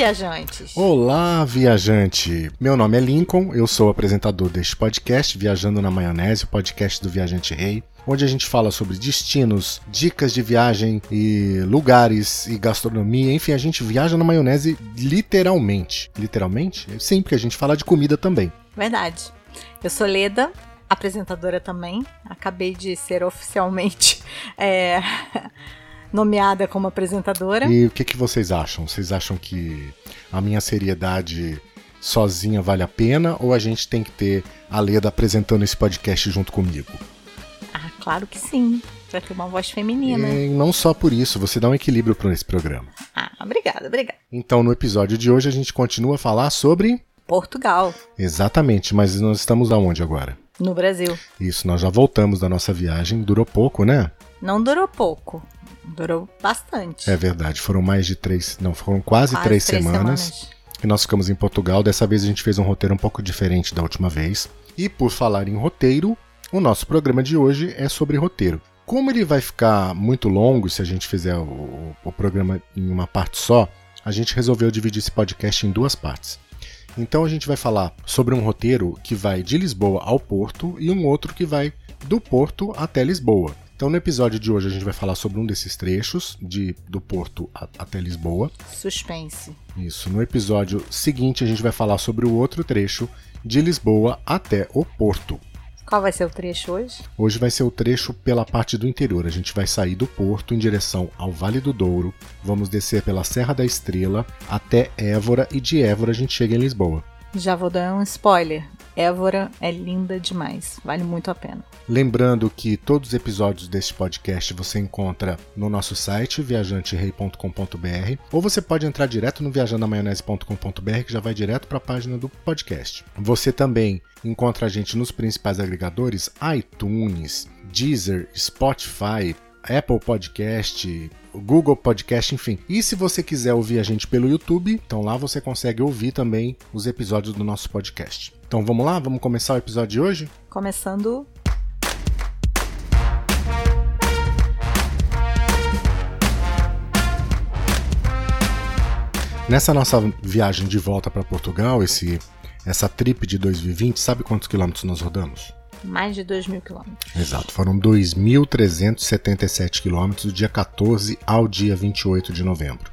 viajantes! Olá, viajante! Meu nome é Lincoln, eu sou o apresentador deste podcast, Viajando na Maionese, o podcast do Viajante Rei, onde a gente fala sobre destinos, dicas de viagem e lugares e gastronomia. Enfim, a gente viaja na maionese literalmente. Literalmente? Sim, porque a gente fala de comida também. Verdade. Eu sou Leda, apresentadora também. Acabei de ser oficialmente. É... nomeada como apresentadora. E o que, que vocês acham? Vocês acham que a minha seriedade sozinha vale a pena ou a gente tem que ter a Leda apresentando esse podcast junto comigo? Ah, claro que sim. Vai ter uma voz feminina. E não só por isso, você dá um equilíbrio para esse programa. Ah, obrigada, obrigada. Então, no episódio de hoje, a gente continua a falar sobre. Portugal. Exatamente, mas nós estamos aonde agora? No Brasil. Isso, nós já voltamos da nossa viagem, durou pouco, né? Não durou pouco. Durou bastante. É verdade, foram mais de três, não, foram quase, quase três, três semanas, semanas. E nós ficamos em Portugal. Dessa vez a gente fez um roteiro um pouco diferente da última vez. E por falar em roteiro, o nosso programa de hoje é sobre roteiro. Como ele vai ficar muito longo se a gente fizer o, o programa em uma parte só, a gente resolveu dividir esse podcast em duas partes. Então a gente vai falar sobre um roteiro que vai de Lisboa ao Porto e um outro que vai do Porto até Lisboa. Então, no episódio de hoje, a gente vai falar sobre um desses trechos, de, do Porto a, até Lisboa. Suspense. Isso. No episódio seguinte, a gente vai falar sobre o outro trecho, de Lisboa até o Porto. Qual vai ser o trecho hoje? Hoje vai ser o trecho pela parte do interior. A gente vai sair do Porto em direção ao Vale do Douro, vamos descer pela Serra da Estrela até Évora e de Évora a gente chega em Lisboa. Já vou dar um spoiler. Évora é linda demais, vale muito a pena. Lembrando que todos os episódios deste podcast você encontra no nosso site viajanterei.com.br ou você pode entrar direto no viajandamaionese.com.br que já vai direto para a página do podcast. Você também encontra a gente nos principais agregadores iTunes, Deezer, Spotify, Apple Podcast, Google Podcast, enfim. E se você quiser ouvir a gente pelo YouTube, então lá você consegue ouvir também os episódios do nosso podcast. Então vamos lá, vamos começar o episódio de hoje? Começando Nessa nossa viagem de volta para Portugal, esse, essa trip de 2020, sabe quantos quilômetros nós rodamos? Mais de 2 mil quilômetros. Exato, foram 2.377 quilômetros do dia 14 ao dia 28 de novembro.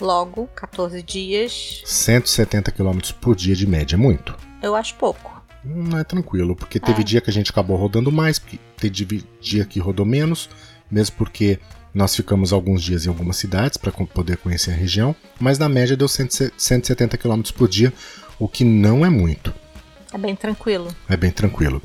Logo, 14 dias. 170 quilômetros por dia de média, é muito? Eu acho pouco. Não é tranquilo, porque teve é. dia que a gente acabou rodando mais, porque teve dia que rodou menos, mesmo porque nós ficamos alguns dias em algumas cidades para poder conhecer a região, mas na média deu 170 km por dia, o que não é muito. É bem tranquilo. É bem tranquilo.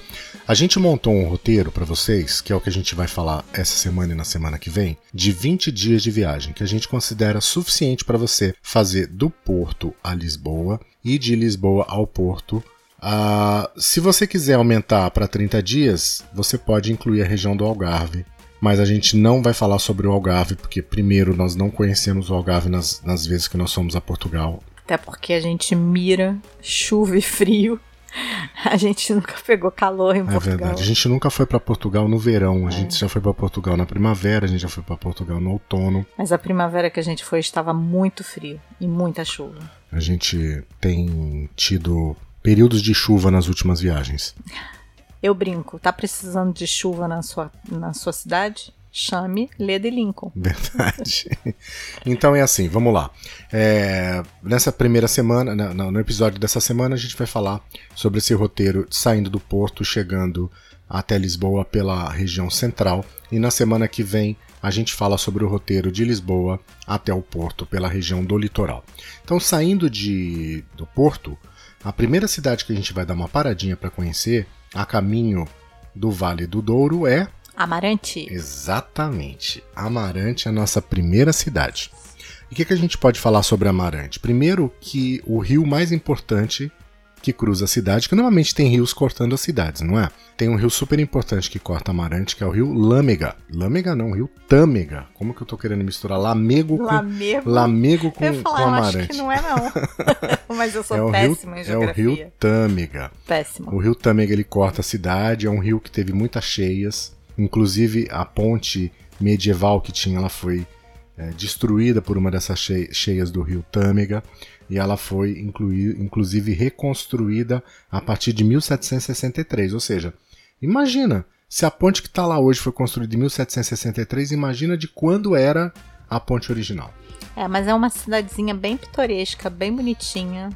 A gente montou um roteiro para vocês, que é o que a gente vai falar essa semana e na semana que vem, de 20 dias de viagem, que a gente considera suficiente para você fazer do Porto a Lisboa e de Lisboa ao Porto. Uh, se você quiser aumentar para 30 dias, você pode incluir a região do Algarve. Mas a gente não vai falar sobre o Algarve, porque primeiro nós não conhecemos o Algarve nas, nas vezes que nós fomos a Portugal. Até porque a gente mira chuva e frio A gente nunca pegou calor em é Portugal. É verdade. A gente nunca foi para Portugal no verão. A é. gente já foi para Portugal na primavera, a gente já foi para Portugal no outono. Mas a primavera que a gente foi estava muito frio e muita chuva. A gente tem tido períodos de chuva nas últimas viagens. Eu brinco, tá precisando de chuva na sua, na sua cidade? Chame e Lincoln. Verdade. Então é assim, vamos lá. É, nessa primeira semana, no, no episódio dessa semana, a gente vai falar sobre esse roteiro saindo do porto, chegando até Lisboa pela região central. E na semana que vem a gente fala sobre o roteiro de Lisboa até o porto pela região do litoral. Então, saindo de, do porto, a primeira cidade que a gente vai dar uma paradinha para conhecer, a caminho do Vale do Douro, é Amarante. Exatamente. Amarante é a nossa primeira cidade. E o que, que, a gente pode falar sobre Amarante? Primeiro, que o rio mais importante que cruza a cidade, que normalmente tem rios cortando as cidades, não é? Tem um rio super importante que corta Amarante, que é o rio Lâmega. Lâmega não, o rio Tâmega. Como que eu tô querendo misturar Lamego com Lamego, Lamego com, eu falar, com Amarante? Eu acho que não é não. Mas eu sou é péssima rio, em geografia. É o rio Tâmega. Péssimo. O rio Tâmega ele corta a cidade, é um rio que teve muitas cheias Inclusive, a ponte medieval que tinha, ela foi é, destruída por uma dessas cheias do rio Tâmega e ela foi inclusive reconstruída a partir de 1763. Ou seja, imagina se a ponte que está lá hoje foi construída em 1763, imagina de quando era a ponte original. É, mas é uma cidadezinha bem pitoresca, bem bonitinha.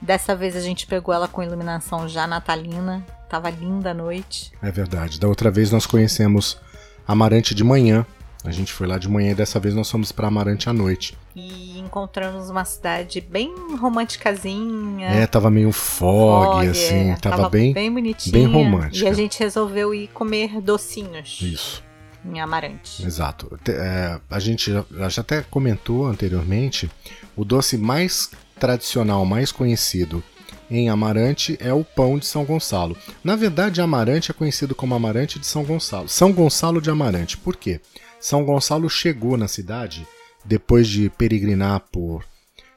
Dessa vez a gente pegou ela com iluminação já natalina. Tava linda a noite. É verdade. Da outra vez nós conhecemos Amarante de manhã. A gente foi lá de manhã e dessa vez nós fomos para Amarante à noite. E encontramos uma cidade bem românticazinha. É, tava meio fog, assim. É, tava, tava, bem, bem bonitinha. Bem romântica. E a gente resolveu ir comer docinhos. Isso. Em Amarante. Exato. É, a gente já, já até comentou anteriormente. O doce mais tradicional, mais conhecido em Amarante é o pão de São Gonçalo. Na verdade, Amarante é conhecido como Amarante de São Gonçalo. São Gonçalo de Amarante. Por quê? São Gonçalo chegou na cidade depois de peregrinar por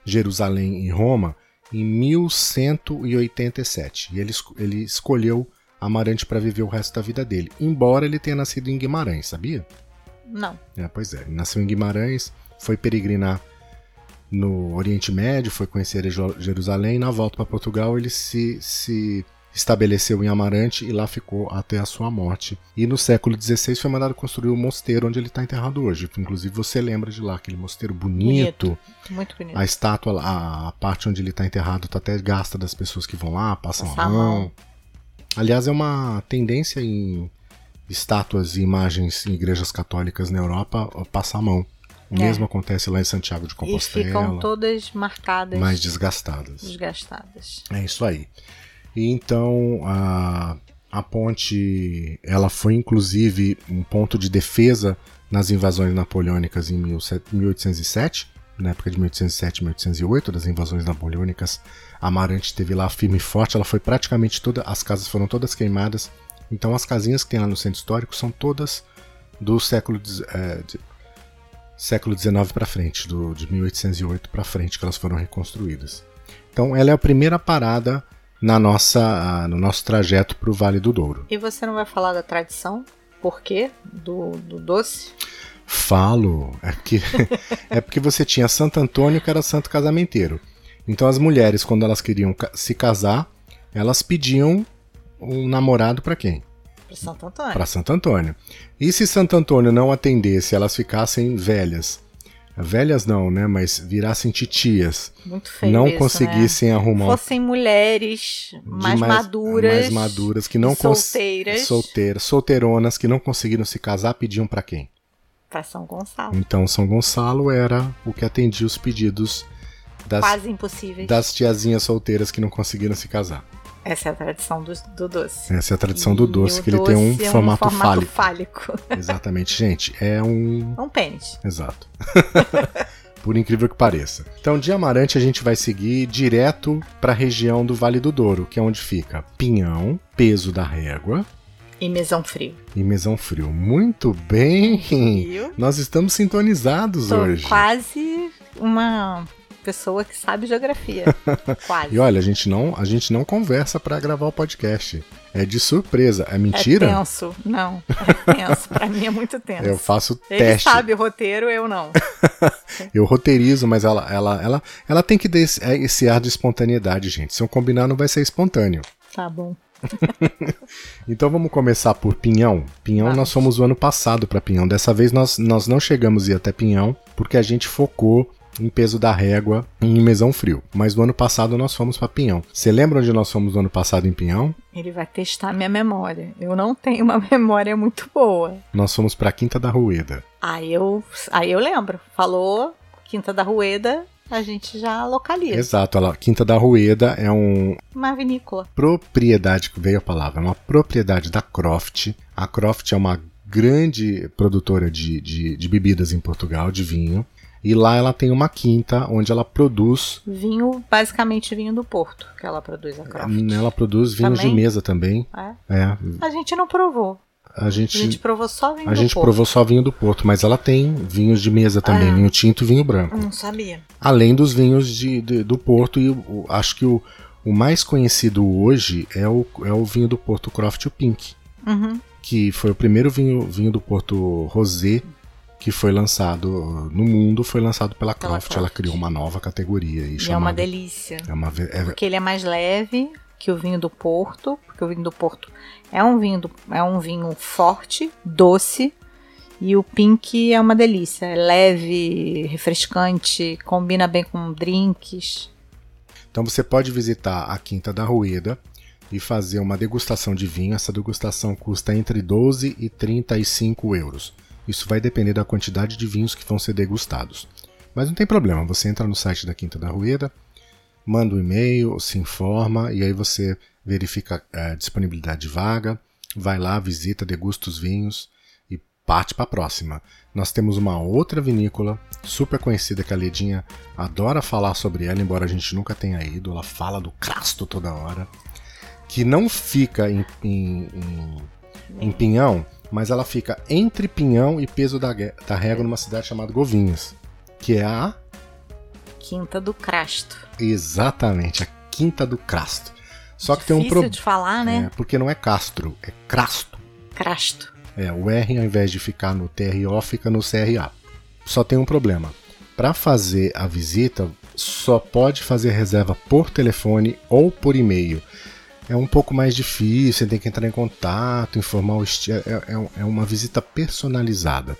Jerusalém e Roma em 1187. E ele, ele escolheu Amarante para viver o resto da vida dele, embora ele tenha nascido em Guimarães, sabia? Não. É, pois é, ele nasceu em Guimarães, foi peregrinar no Oriente Médio, foi conhecer Jerusalém, na volta para Portugal ele se, se estabeleceu em Amarante e lá ficou até a sua morte. E no século XVI foi mandado construir o mosteiro onde ele está enterrado hoje. Inclusive você lembra de lá, aquele mosteiro bonito. bonito. Muito bonito. A estátua, a, a parte onde ele está enterrado está até gasta das pessoas que vão lá, passam Passa a mão. mão. Aliás, é uma tendência em estátuas e imagens em igrejas católicas na Europa passar a mão. O é. mesmo acontece lá em Santiago de Compostela. E ficam todas marcadas. Mais desgastadas. Desgastadas. É isso aí. E então a, a ponte ela foi inclusive um ponto de defesa nas invasões napoleônicas em 1807, na época de 1807 e 1808, das invasões napoleônicas. Amarante esteve lá firme e forte, ela foi praticamente toda, as casas foram todas queimadas. Então as casinhas que tem lá no centro histórico são todas do século é, século XIX para frente, do, de 1808 para frente que elas foram reconstruídas. Então ela é a primeira parada na nossa, no nosso trajeto para o Vale do Douro. E você não vai falar da tradição? Por quê? Do, do doce? Falo. É porque, é porque você tinha Santo Antônio que era santo casamenteiro. Então as mulheres, quando elas queriam se casar, elas pediam um namorado para quem? Para Santo Antônio. Para Santo Antônio. E se Santo Antônio não atendesse, elas ficassem velhas. Velhas não, né? Mas virassem titias. Muito feio Não isso, conseguissem né? arrumar. Fossem mulheres mais, mais, maduras. Mais maduras, que não solteiras. Solteiras. Solteironas que não conseguiram se casar, pediam para quem? Para São Gonçalo. Então São Gonçalo era o que atendia os pedidos das, Quase impossíveis. das tiazinhas solteiras que não conseguiram se casar. Essa é a tradição do, do doce. Essa é a tradição e do doce, que ele tem um, é formato, um formato fálico. fálico. Exatamente, gente. É um. É um pênis. Exato. Por incrível que pareça. Então, de Amarante, a gente vai seguir direto para a região do Vale do Douro, que é onde fica Pinhão, Peso da Régua, e Mesão Frio. E Mesão Frio. Muito bem! Viu? Nós estamos sintonizados Tô hoje. Quase uma pessoa que sabe geografia. Quase. E olha, a gente não, a gente não conversa para gravar o podcast. É de surpresa. É mentira? É tenso. Não. É tenso. pra mim é muito tenso. Eu faço Ele teste. Ele sabe o roteiro, eu não. eu roteirizo, mas ela, ela, ela, ela tem que dar esse, é, esse ar de espontaneidade, gente. Se eu combinar, não vai ser espontâneo. Tá bom. então vamos começar por Pinhão. Pinhão nós fomos o ano passado para Pinhão. Dessa vez nós, nós não chegamos a ir até Pinhão porque a gente focou em peso da régua em Mesão Frio. Mas no ano passado nós fomos para Pinhão. Você lembra onde nós fomos no ano passado em Pinhão? Ele vai testar minha memória. Eu não tenho uma memória muito boa. Nós fomos para Quinta da Rueda. Aí eu, aí eu lembro. Falou Quinta da Rueda, a gente já localiza. Exato, a Quinta da Rueda é um. Uma vinícola. Propriedade, veio a palavra, é uma propriedade da Croft. A Croft é uma grande produtora de, de, de bebidas em Portugal, de vinho. E lá ela tem uma quinta onde ela produz. Vinho, basicamente vinho do Porto, que ela produz a Croft. Ela produz vinhos também? de mesa também. É? é. A gente não provou. A gente, a gente provou só vinho a do gente Porto. provou só vinho do Porto, mas ela tem vinhos de mesa também, é. vinho tinto e vinho branco. Não sabia. Além dos vinhos de, de do Porto, e o, acho que o, o mais conhecido hoje é o, é o vinho do Porto Croft o Pink. Uhum. Que foi o primeiro vinho, vinho do Porto Rosé que foi lançado no mundo, foi lançado pela, Croft. Croft. Ela criou uma nova categoria. E, e é uma delícia. É uma, é... Porque ele é mais leve que o vinho do Porto, porque o vinho do Porto é um vinho, do, é um vinho forte, doce, e o Pink é uma delícia. É leve, refrescante, combina bem com drinks. Então você pode visitar a Quinta da Rueda e fazer uma degustação de vinho. Essa degustação custa entre 12 e 35 euros. Isso vai depender da quantidade de vinhos que vão ser degustados. Mas não tem problema, você entra no site da Quinta da Rueda, manda um e-mail, se informa e aí você verifica a é, disponibilidade de vaga, vai lá, visita, degusta os vinhos e parte para a próxima. Nós temos uma outra vinícola super conhecida que a Ledinha adora falar sobre ela, embora a gente nunca tenha ido. Ela fala do Crasto toda hora, que não fica em, em, em, em Pinhão, mas ela fica entre Pinhão e Peso da, da Régua numa cidade chamada Govinhas, que é a Quinta do Crasto. Exatamente, a Quinta do Crasto. Só que tem um problema. de falar, né? É, porque não é Castro, é Crasto. Crasto. É, o R ao invés de ficar no TRO fica no CRA. Só tem um problema. Para fazer a visita, só pode fazer reserva por telefone ou por e-mail é um pouco mais difícil, você tem que entrar em contato, informar o estilo. É, é, é, uma visita personalizada.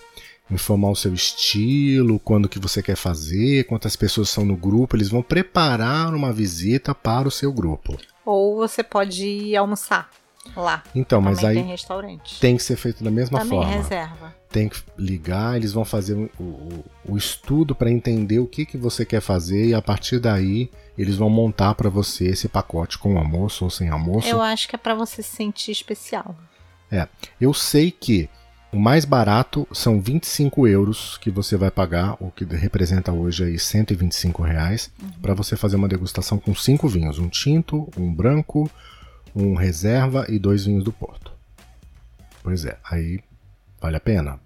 Informar o seu estilo, quando que você quer fazer, quantas pessoas são no grupo, eles vão preparar uma visita para o seu grupo. Ou você pode ir almoçar lá. Então, Também mas aí tem, restaurante. tem que ser feito da mesma Também forma. reserva. Tem que ligar, eles vão fazer o, o, o estudo para entender o que, que você quer fazer e a partir daí eles vão montar para você esse pacote com almoço ou sem almoço. Eu acho que é para você se sentir especial. É, eu sei que o mais barato são 25 euros que você vai pagar, o que representa hoje aí 125 reais, uhum. para você fazer uma degustação com cinco vinhos: um tinto, um branco, um reserva e dois vinhos do Porto. Pois é, aí vale a pena.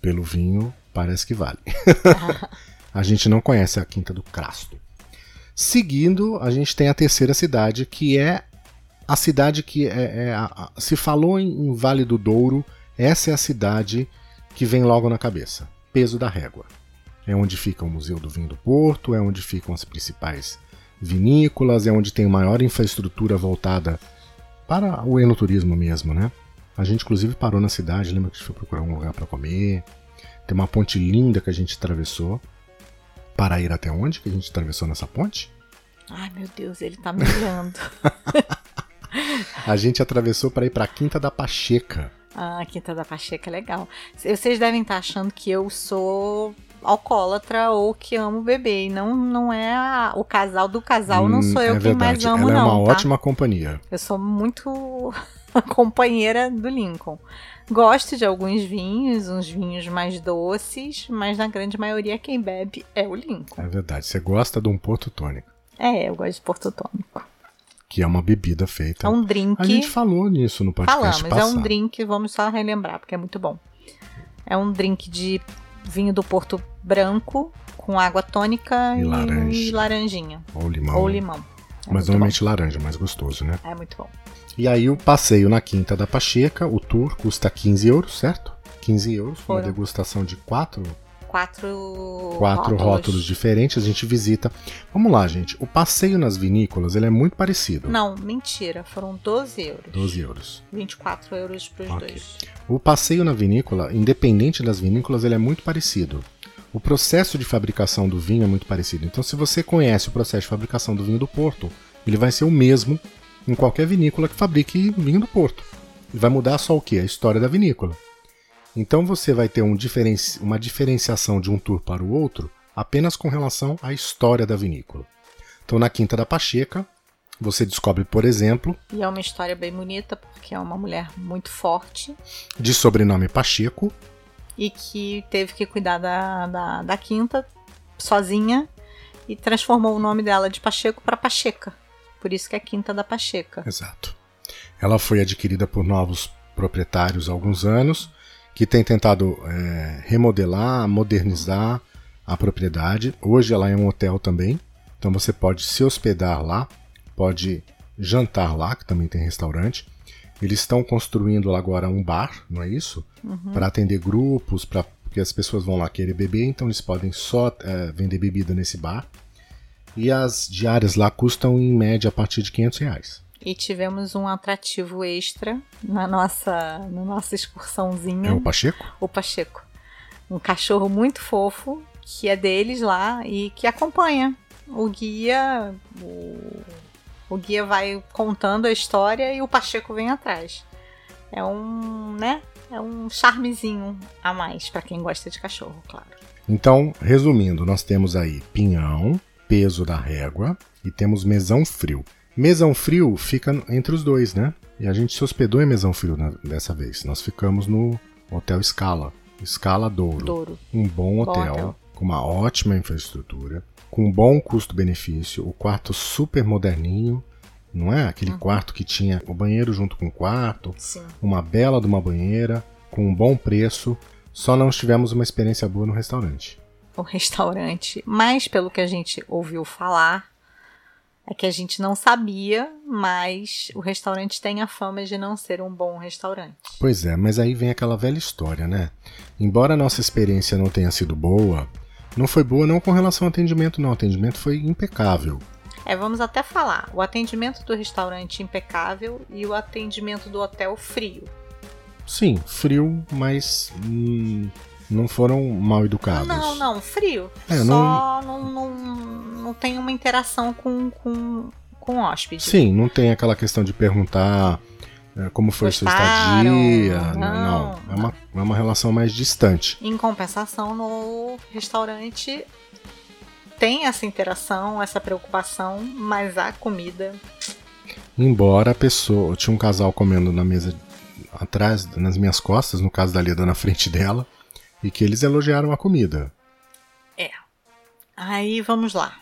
Pelo vinho, parece que vale. a gente não conhece a Quinta do Crasto. Seguindo, a gente tem a terceira cidade, que é a cidade que é, é a, a, se falou em, em Vale do Douro, essa é a cidade que vem logo na cabeça. Peso da Régua. É onde fica o Museu do Vinho do Porto, é onde ficam as principais vinícolas, é onde tem maior infraestrutura voltada para o enoturismo mesmo, né? A gente inclusive parou na cidade, lembra que a gente foi procurar um lugar para comer. Tem uma ponte linda que a gente atravessou para ir até onde que a gente atravessou nessa ponte? Ai, meu Deus, ele tá me olhando. a gente atravessou para ir para a Quinta da Pacheca. Ah, Quinta da Pacheca é legal. Vocês devem estar achando que eu sou alcoólatra ou que amo beber. E não, não é a, o casal do casal, não sou eu é quem mais amo, Ela não. É uma tá? ótima companhia. Eu sou muito companheira do Lincoln. Gosto de alguns vinhos, uns vinhos mais doces, mas na grande maioria quem bebe é o Lincoln. É verdade. Você gosta de um porto tônico? É, eu gosto de porto tônico. Que é uma bebida feita. É um drink. A gente falou nisso no podcast Falamos, passado. é um drink, vamos só relembrar, porque é muito bom. É um drink de vinho do Porto branco com água tônica e, e, laranja. e laranjinha. Ou limão. Ou limão. É Mas normalmente bom. laranja, mais gostoso, né? É muito bom. E aí o passeio na Quinta da Pacheca, o tour custa 15 euros, certo? 15 euros, Foram. uma degustação de quatro quatro, quatro rótulos. rótulos. diferentes, a gente visita. Vamos lá, gente. O passeio nas vinícolas ele é muito parecido. Não, mentira. Foram 12 euros. 12 euros. 24 euros para os okay. dois. O passeio na vinícola, independente das vinícolas, ele é muito parecido. O processo de fabricação do vinho é muito parecido. Então, se você conhece o processo de fabricação do vinho do Porto, ele vai ser o mesmo em qualquer vinícola que fabrique vinho do Porto. E vai mudar só o que? A história da vinícola. Então você vai ter um diferenci uma diferenciação de um tour para o outro apenas com relação à história da vinícola. Então na Quinta da Pacheca, você descobre, por exemplo. E é uma história bem bonita, porque é uma mulher muito forte. De sobrenome Pacheco. E que teve que cuidar da, da, da quinta sozinha e transformou o nome dela de Pacheco para Pacheca. Por isso que é Quinta da Pacheca. Exato. Ela foi adquirida por novos proprietários há alguns anos, que têm tentado é, remodelar, modernizar a propriedade. Hoje ela é um hotel também, então você pode se hospedar lá, pode jantar lá, que também tem restaurante. Eles estão construindo lá agora um bar, não é isso? Uhum. Para atender grupos, para porque as pessoas vão lá querer beber, então eles podem só é, vender bebida nesse bar. E as diárias lá custam em média a partir de 500 reais. E tivemos um atrativo extra na nossa, na nossa excursãozinha. É o Pacheco? O Pacheco. Um cachorro muito fofo, que é deles lá e que acompanha o guia. O, o guia vai contando a história e o Pacheco vem atrás. É um, né? É um charmezinho a mais para quem gosta de cachorro, claro. Então, resumindo, nós temos aí pinhão, peso da régua e temos mesão frio. Mesão frio fica entre os dois, né? E a gente se hospedou em Mesão Frio dessa vez. Nós ficamos no Hotel Scala, Scala Douro. Douro. Um bom hotel, bom hotel, com uma ótima infraestrutura, com um bom custo-benefício, o quarto super moderninho, não é? Aquele uhum. quarto que tinha o banheiro junto com o quarto, Sim. uma bela de uma banheira, com um bom preço. Só não tivemos uma experiência boa no restaurante. O restaurante, mas pelo que a gente ouviu falar, é que a gente não sabia, mas o restaurante tem a fama de não ser um bom restaurante. Pois é, mas aí vem aquela velha história, né? Embora a nossa experiência não tenha sido boa, não foi boa não com relação ao atendimento, não. O atendimento foi impecável. É, vamos até falar. O atendimento do restaurante impecável e o atendimento do hotel frio. Sim, frio, mas hum, não foram mal educados. Não, não, frio. É, Só não... Não, não, não tem uma interação com, com, com o hóspede. Sim, não tem aquela questão de perguntar é, como foi Gostaram, sua estadia. Não, não. É, uma, é uma relação mais distante. Em compensação, no restaurante tem essa interação, essa preocupação, mas a comida. Embora a pessoa. Tinha um casal comendo na mesa atrás, nas minhas costas, no caso da Leda na frente dela e que eles elogiaram a comida. É. Aí vamos lá.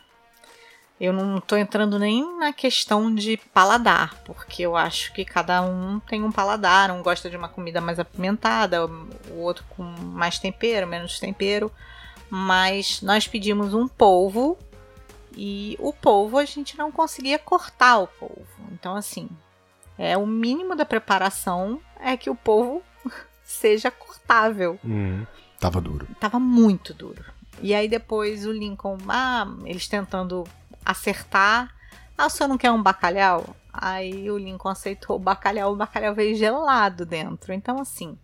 Eu não estou entrando nem na questão de paladar, porque eu acho que cada um tem um paladar. Um gosta de uma comida mais apimentada, o outro com mais tempero, menos tempero. Mas nós pedimos um polvo e o polvo a gente não conseguia cortar o polvo. Então, assim, é o mínimo da preparação é que o polvo seja cortável. Uhum. Tava duro. Tava muito duro. E aí depois o Lincoln, ah, eles tentando acertar. Ah, o senhor não quer um bacalhau? Aí o Lincoln aceitou o bacalhau, o bacalhau veio gelado dentro. Então, assim,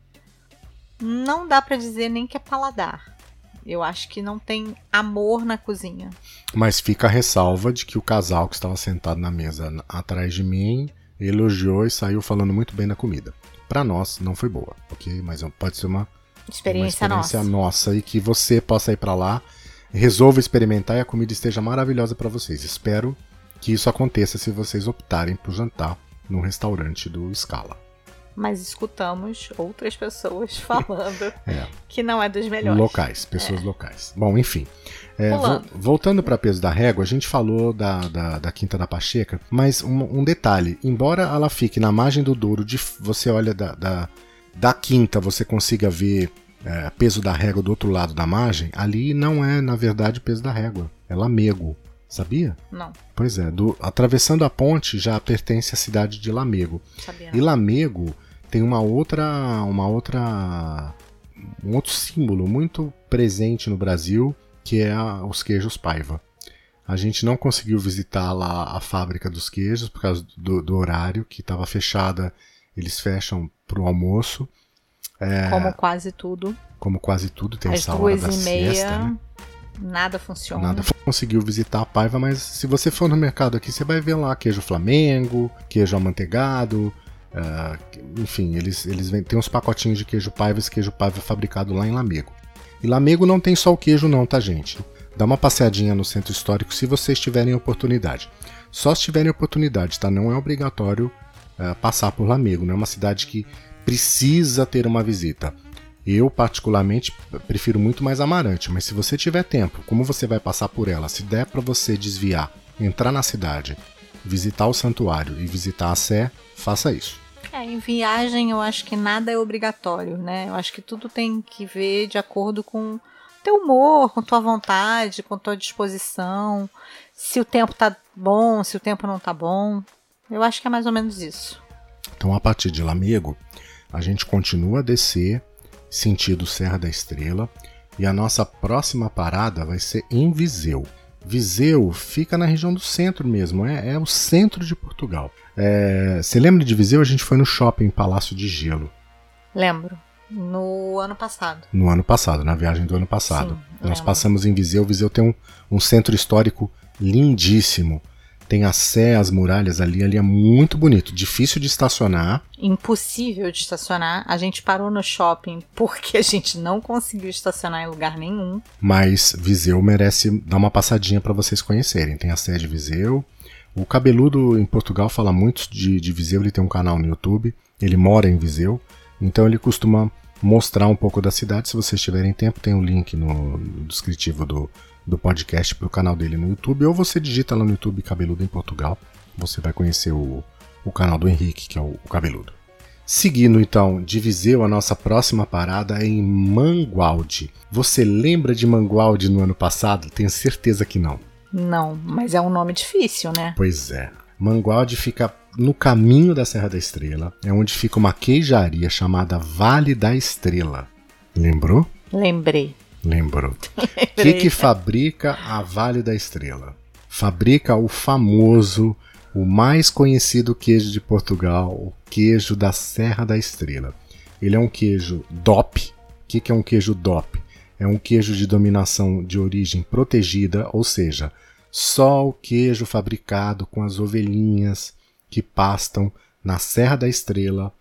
não dá para dizer nem que é paladar. Eu acho que não tem amor na cozinha. Mas fica a ressalva de que o casal que estava sentado na mesa atrás de mim elogiou e saiu falando muito bem da comida. Para nós não foi boa, ok? Mas pode ser uma Experiência, uma experiência nossa. nossa e que você possa ir para lá, resolva experimentar e a comida esteja maravilhosa para vocês. Espero que isso aconteça se vocês optarem por jantar no restaurante do Scala. Mas escutamos outras pessoas falando é. que não é dos melhores. Locais, pessoas é. locais. Bom, enfim. É, vo voltando para peso da régua, a gente falou da, da, da Quinta da Pacheca, mas um, um, detalhe: embora ela fique na margem do Douro, de, você olha da, da da quinta você consiga ver é, peso da régua do outro lado da margem, ali não é, na verdade, peso da régua. É Lamego. Sabia? Não. Pois é, do, atravessando a ponte já pertence à cidade de Lamego. Sabia. E Lamego tem uma outra, uma outra, um outro símbolo muito presente no Brasil, que é a, os queijos Paiva. A gente não conseguiu visitar lá a fábrica dos queijos por causa do, do horário que estava fechada. Eles fecham para o almoço. É, como quase tudo. Como quase tudo, tem Às essa hora da e meia, siesta, né? Nada funciona. Nada conseguiu visitar a Paiva, mas se você for no mercado aqui, você vai ver lá queijo Flamengo, queijo amanteigado. Uh, enfim, eles, eles vêm, tem uns pacotinhos de queijo Paiva, esse queijo Paiva é fabricado lá em Lamego. E Lamego não tem só o queijo, não, tá, gente? Dá uma passeadinha no centro histórico se vocês tiverem oportunidade. Só se tiverem oportunidade, tá? Não é obrigatório uh, passar por Lamego. Não é uma cidade que precisa ter uma visita. Eu, particularmente, prefiro muito mais Amarante, mas se você tiver tempo, como você vai passar por ela, se der para você desviar, entrar na cidade, visitar o santuário e visitar a Sé, faça isso. É, em viagem eu acho que nada é obrigatório, né? Eu acho que tudo tem que ver de acordo com teu humor, com tua vontade, com tua disposição, se o tempo tá bom, se o tempo não tá bom. Eu acho que é mais ou menos isso. Então, a partir de Lamego, a gente continua a descer sentido Serra da Estrela. E a nossa próxima parada vai ser em Viseu. Viseu fica na região do centro mesmo, é, é o centro de Portugal. É, você lembra de Viseu? A gente foi no shopping Palácio de Gelo. Lembro. No ano passado. No ano passado, na viagem do ano passado. Sim, Nós lembro. passamos em Viseu. Viseu tem um, um centro histórico lindíssimo. Tem a Sé, as muralhas ali. Ali é muito bonito. Difícil de estacionar. Impossível de estacionar. A gente parou no shopping porque a gente não conseguiu estacionar em lugar nenhum. Mas Viseu merece dar uma passadinha para vocês conhecerem. Tem a Sé de Viseu. O Cabeludo em Portugal fala muito de, de Viseu. Ele tem um canal no YouTube. Ele mora em Viseu. Então ele costuma mostrar um pouco da cidade. Se vocês tiverem tempo, tem o um link no, no descritivo do, do podcast para o canal dele no YouTube. Ou você digita lá no YouTube Cabeludo em Portugal. Você vai conhecer o, o canal do Henrique, que é o, o Cabeludo. Seguindo então de Viseu, a nossa próxima parada é em Mangualde. Você lembra de Mangualde no ano passado? Tenho certeza que não. Não, mas é um nome difícil, né? Pois é. Mangualde fica no caminho da Serra da Estrela, é onde fica uma queijaria chamada Vale da Estrela. Lembrou? Lembrei. Lembrou. O que, que fabrica a Vale da Estrela? Fabrica o famoso, o mais conhecido queijo de Portugal, o queijo da Serra da Estrela. Ele é um queijo DOP. O que, que é um queijo DOP? É um queijo de dominação de origem protegida, ou seja, só o queijo fabricado com as ovelhinhas que pastam na Serra da Estrela.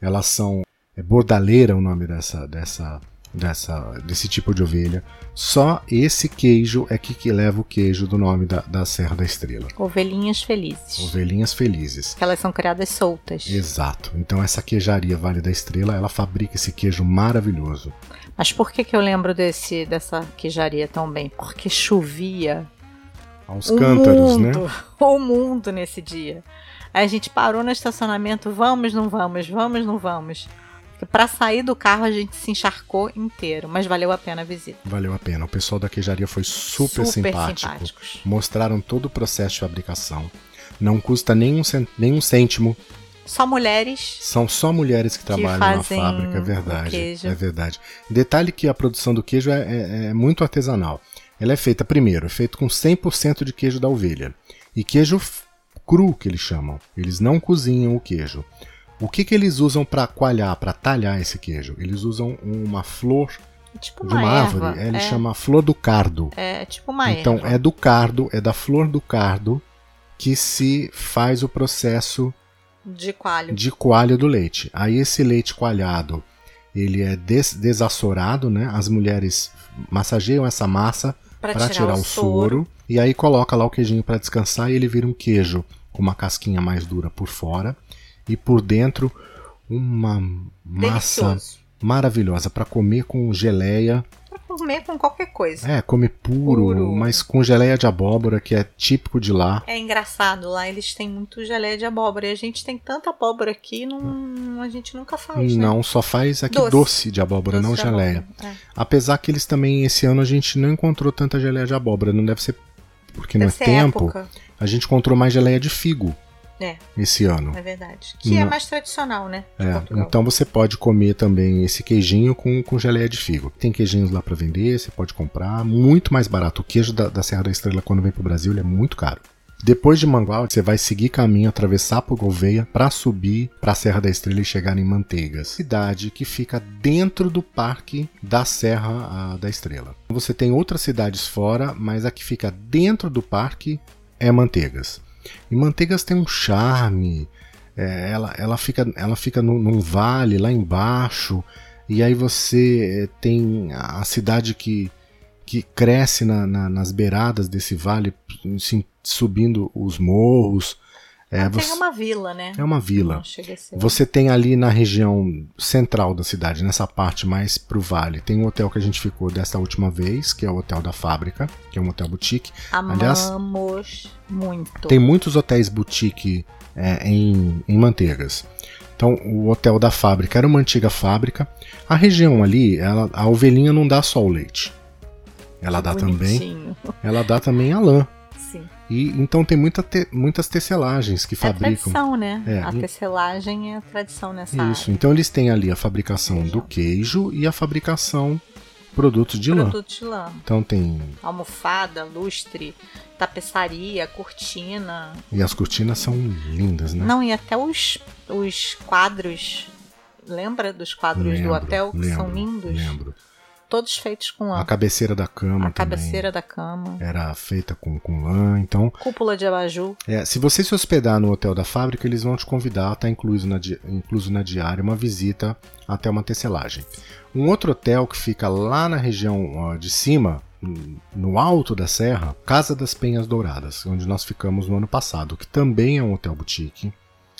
Elas são é bordaleira o nome dessa, dessa, dessa, desse tipo de ovelha. Só esse queijo é que, que leva o queijo do nome da, da Serra da Estrela. Ovelhinhas felizes. Ovelhinhas felizes. Que elas são criadas soltas. Exato. Então essa queijaria Vale da Estrela, ela fabrica esse queijo maravilhoso. Mas por que, que eu lembro desse, dessa queijaria tão bem? Porque chovia aos cântaros, mundo, né? O mundo nesse dia. Aí a gente parou no estacionamento, vamos, não vamos, vamos, não vamos. Para sair do carro a gente se encharcou inteiro, mas valeu a pena a visita. Valeu a pena. O pessoal da queijaria foi super, super simpático. Simpáticos. Mostraram todo o processo de fabricação. Não custa nenhum, nenhum cêntimo. Só mulheres. São só mulheres que trabalham que na fábrica, é verdade. É verdade. Detalhe que a produção do queijo é, é- é muito artesanal. Ela é feita, primeiro, feito com 100% de queijo da ovelha. E queijo cru, que eles chamam. Eles não cozinham o queijo. O que, que eles usam para coalhar, para talhar esse queijo? Eles usam uma flor Tipo de uma, uma erva. árvore. Ele é, chama flor do cardo. é tipo uma então erva. é do cardo, é da flor do cardo que se faz o processo De coalho. de coalho do leite. Aí esse leite coalhado, ele é des desassorado, né? As mulheres massageiam essa massa para tirar, o soro. e aí coloca lá o queijinho para descansar e ele vira um queijo com uma casquinha mais dura por fora e por dentro uma massa Delicioso. maravilhosa para comer com geleia. Pra comer com qualquer coisa. É, comer puro, Puro. mas com geleia de abóbora que é típico de lá. É engraçado, lá eles têm muito geleia de abóbora. E a gente tem tanta abóbora aqui, não, a gente nunca faz, né? Não, só faz aqui doce, Doce. de abóbora, Doce não de geleia. abóbora, é. Apesar que eles também, esse ano, a gente não encontrou tanta geleia de abóbora. Não deve ser porque não Deve é ser tempo. época. A gente encontrou mais geleia de figo É, esse ano. é verdade. Que é Não. mais tradicional, né? É, então você pode comer também esse queijinho com, com geleia de figo. Tem queijinhos lá para vender, você pode comprar. Muito mais barato. O queijo da, da Serra da Estrela, quando vem pro Brasil, ele é muito caro. Depois de Mangualde, você vai seguir caminho, atravessar por Gouveia para subir para a Serra da Estrela e chegar em Manteigas, cidade que fica dentro do parque da Serra da Estrela. Você tem outras cidades fora, mas a que fica dentro do parque é Manteigas. E Manteigas tem um charme, é, ela, ela fica, ela fica num, num vale lá embaixo, e aí você é, tem a cidade que, que cresce na- na- nas beiradas desse vale, assim, subindo os morros. É, você- uma vila, né? é uma vila. Você tem ali na região central da cidade, nessa parte mais pro vale, tem um hotel que a gente ficou dessa última vez, que é o Hotel da Fábrica, que é um hotel boutique. aliás, Amamos muito. Tem muitos hotéis boutique é, em, em Manteigas. Então, o Hotel da Fábrica era uma antiga fábrica. A região ali, ela, a ovelhinha não dá só o leite. Ela dá também, ela dá também a lã. E então tem muita te, muitas tecelagens que é fabricam. tradição, né? É, a tecelagem é a tradição nessa Isso. Área. Então eles têm ali a fabricação do queijo e a fabricação produtos de lã. Produtos de lã. Então tem almofada, lustre, tapeçaria, cortina. E as cortinas são lindas, né? Não, e até os, os quadros. Lembra dos quadros lembro, do hotel que lembro, são lindos? Lembro todos feitos com lã. A cabeceira da cama A cabeceira da cama. Era feita com, com lã, então... Cúpula de abajur. É, se você se hospedar no hotel da fábrica, eles vão te convidar, está incluso na, incluso na diária, uma visita até uma tecelagem. Um outro hotel que fica lá na região de cima, no alto da serra, Casa das Penhas Douradas, onde nós ficamos no ano passado, que também é um hotel boutique,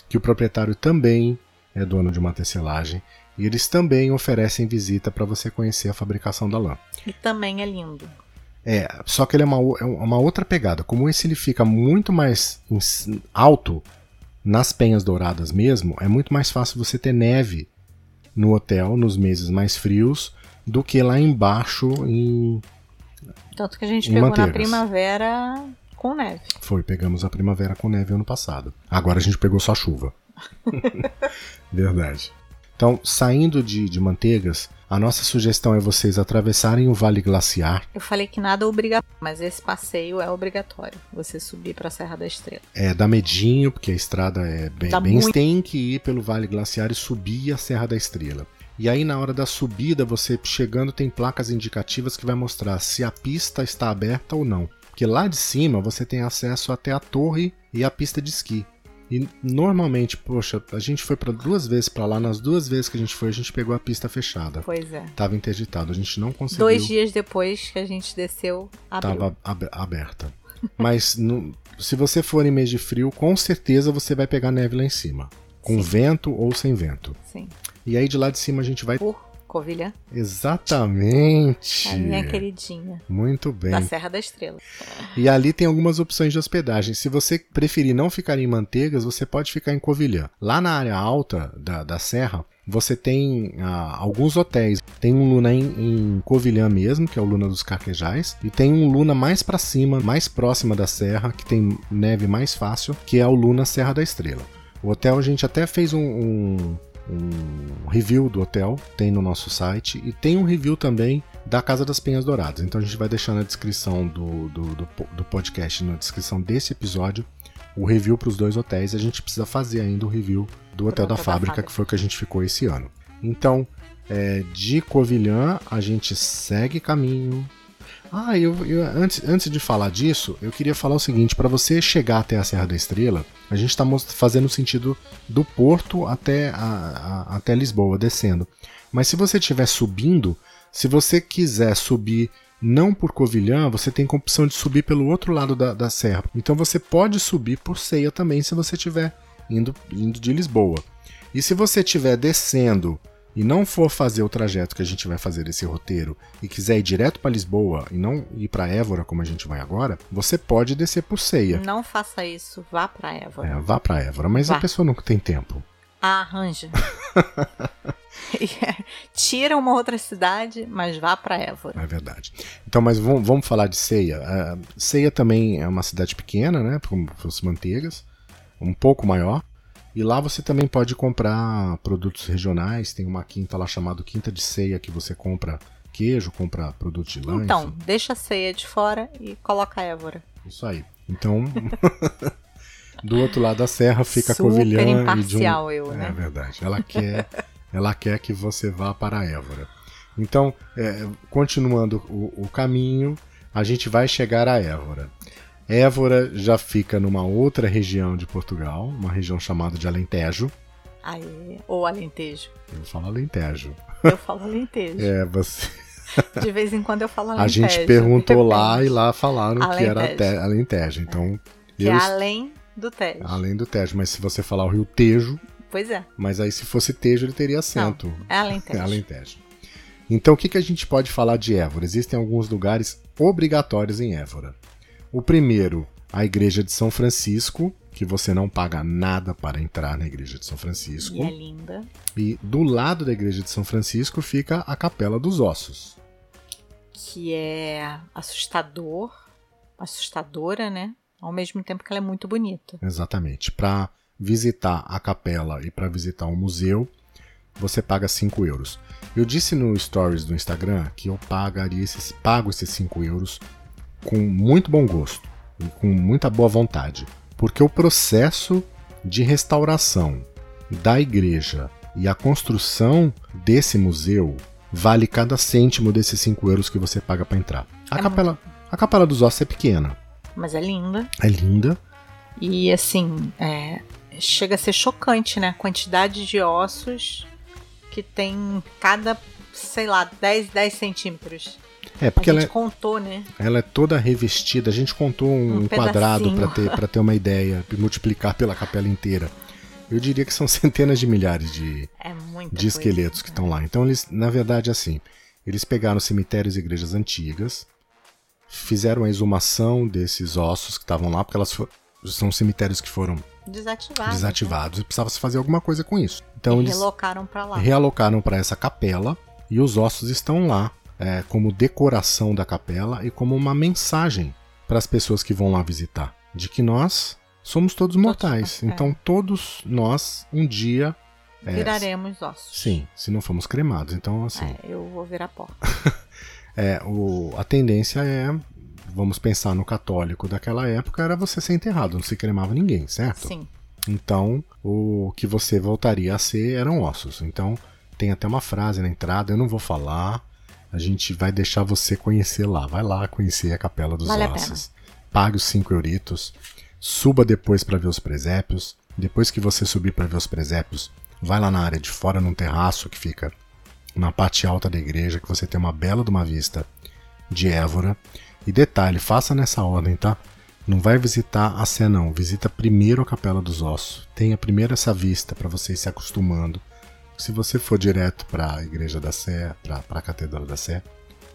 que o proprietário também é dono de uma tecelagem e eles também oferecem visita para você conhecer a fabricação da lã. E também é lindo. É, só que ele é uma, é uma outra pegada. Como esse ele fica muito mais alto, nas penhas douradas mesmo, é muito mais fácil você ter neve no hotel nos meses mais frios do que lá embaixo em. Tanto que a gente pegou Manteigas. na primavera com neve. Foi, pegamos a primavera com neve ano passado. Agora a gente pegou só chuva. Verdade. Então, saindo de, de Manteigas, a nossa sugestão é vocês atravessarem o Vale Glaciar. Eu falei que nada é obrigatório, mas esse passeio é obrigatório. Você subir para a Serra da Estrela. É, dá medinho, porque a estrada é bem. Dá bem muito... Tem que ir pelo Vale Glaciar e subir a Serra da Estrela. E aí, na hora da subida, você chegando, tem placas indicativas que vai mostrar se a pista está aberta ou não. Porque lá de cima você tem acesso até a torre e a pista de esqui. E normalmente, poxa, a gente foi para duas vezes para lá, nas duas vezes que a gente foi, a gente pegou a pista fechada. Pois é. Tava interditado, a gente não conseguiu. Dois dias depois que a gente desceu, abriu. Tava ab aberta. Mas no, se você for em mês de frio, com certeza você vai pegar neve lá em cima. Com Sim. vento ou sem vento. Sim. E aí de lá de cima a gente vai. Por Covilhã. Exatamente. A minha queridinha. Muito bem. Da Serra da Estrela. E ali tem algumas opções de hospedagem. Se você preferir não ficar em Manteigas, você pode ficar em Covilhã. Lá na área alta da, da serra, você tem ah, alguns hotéis. Tem um Luna em, em, Covilhã mesmo, que é o Luna dos Carquejais, e tem um Luna mais para cima, mais próxima da serra, que tem neve mais fácil, que é o Luna Serra da Estrela. O hotel a gente até fez um, um, um review do hotel, tem no nosso site, e tem um review também da Casa das Penhas Douradas. Então a gente vai deixar na descrição do, do, do, do podcast, na descrição desse episódio, o review para os dois hotéis. A gente precisa fazer ainda o review do Hotel, da, fábrica, da Fábrica, que foi o que a gente ficou esse ano. Então, é, de Covilhã, a gente segue caminho ah, eu, eu, antes, antes de falar disso, eu queria falar o seguinte: para você chegar até a Serra da Estrela, a gente está fazendo o sentido do porto até, a, a, até Lisboa, descendo. Mas se você estiver subindo, se você quiser subir não por Covilhã, você tem a opção de subir pelo outro lado da, da serra. Então você pode subir por Ceia também se você estiver indo, indo de Lisboa. E se você estiver descendo e não for fazer o trajeto que a gente vai fazer esse roteiro e quiser ir direto para Lisboa e não ir para Évora como a gente vai agora, você pode descer por Ceia. Não faça isso, vá para Évora. É, vá para Évora, mas vá. a pessoa nunca tem tempo. Ah, arranja. Tira uma outra cidade, mas vá para Évora. É verdade. Então, mas vamos, vamos falar de Ceia. Uh, Ceia também é uma cidade pequena, né? Como fosse Manteigas, um pouco maior. E lá você também pode comprar produtos regionais. Tem uma quinta lá chamada Quinta de Ceia que você compra queijo, compra produtos de lã. Então, deixa a ceia de fora e coloca a Évora. Isso aí. Então, do outro lado da serra fica Super a Covilhã. imparcial um... eu, né? É verdade. Ela quer, ela quer que você vá para a Évora. Então, é, continuando o, o caminho, a gente vai chegar a Évora. Évora já fica numa outra região de Portugal, uma região chamada de Alentejo. Aê, ou Alentejo. Eu falo Alentejo. Eu falo Alentejo. é, você. De vez em quando eu falo Alentejo. A gente perguntou lá e lá falaram Alentejo. que era te... Alentejo. Então, que é eu... é além do Tejo. Além do Tejo, mas se você falar o Rio Tejo. Pois é. Mas aí se fosse Tejo ele teria acento. Não, é Alentejo. É Alentejo. Então o que, que a gente pode falar de Évora? Existem alguns lugares obrigatórios em Évora. O primeiro, a igreja de São Francisco, que você não paga nada para entrar na igreja de São Francisco. E é linda. E do lado da igreja de São Francisco fica a Capela dos Ossos. Que é assustador, assustadora, né? ao mesmo tempo que ela é muito bonita. Exatamente. Para visitar a capela e para visitar o museu, você paga 5 euros. Eu disse no stories do Instagram que eu pagaria esses, pago esses 5 euros com muito bom gosto e com muita boa vontade, porque o processo de restauração da igreja e a construção desse museu vale cada cêntimo desses 5 euros que você paga para entrar. A, é capela, muito... a capela dos ossos é pequena. Mas é linda. É linda. E assim, é, chega a ser chocante, né? A quantidade de ossos que tem cada, sei lá, 10, 10 centímetros. É, porque a gente ela é, contou, né? Ela é toda revestida. A gente contou um, um quadrado para ter, ter uma ideia, multiplicar pela capela inteira. Eu diria que são centenas de milhares de, é de esqueletos coisa, que estão lá. Então, eles, na verdade, assim, eles pegaram cemitérios e igrejas antigas, fizeram a exumação desses ossos que estavam lá, porque elas for, são cemitérios que foram desativados. Desativados. Né? E precisava se fazer alguma coisa com isso. Então, e eles relocaram para lá. Realocaram para essa capela e os ossos estão lá é, como decoração da capela e como uma mensagem para as pessoas que vão lá visitar de que nós somos todos mortais. Todos, é. Então todos nós um dia é, viraremos ossos. Sim, se não formos cremados. Então assim. É, eu vou virar pó. é, o, a tendência é vamos pensar no católico daquela época era você ser enterrado, não se cremava ninguém, certo? Sim. Então o que você voltaria a ser eram ossos. Então tem até uma frase na entrada, eu não vou falar. A gente vai deixar você conhecer lá. Vai lá conhecer a Capela dos vale Ossos. Pague os 5 euritos. Suba depois para ver os presépios. Depois que você subir para ver os presépios, vai lá na área de fora, num terraço que fica na parte alta da igreja, que você tem uma bela de uma vista de Évora. E detalhe, faça nessa ordem, tá? Não vai visitar a Sé não, visita primeiro a Capela dos Ossos. Tenha primeiro essa vista para você ir se acostumando. Se você for direto para a Igreja da Sé, para a Catedral da Sé,